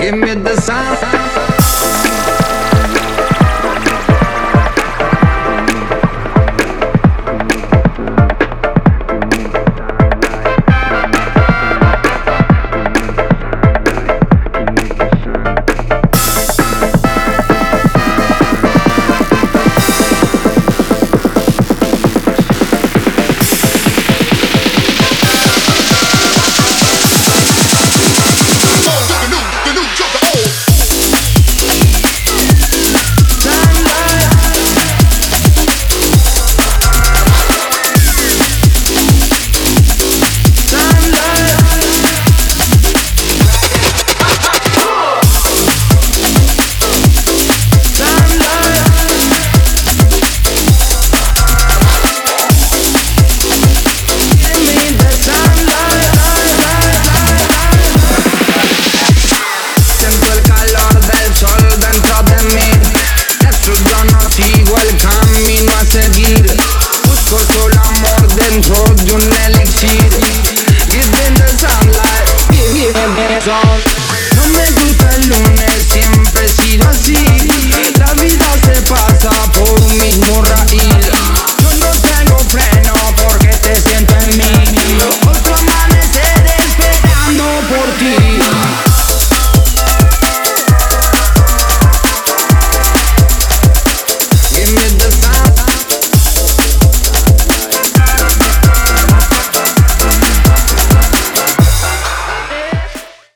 Give me the sound.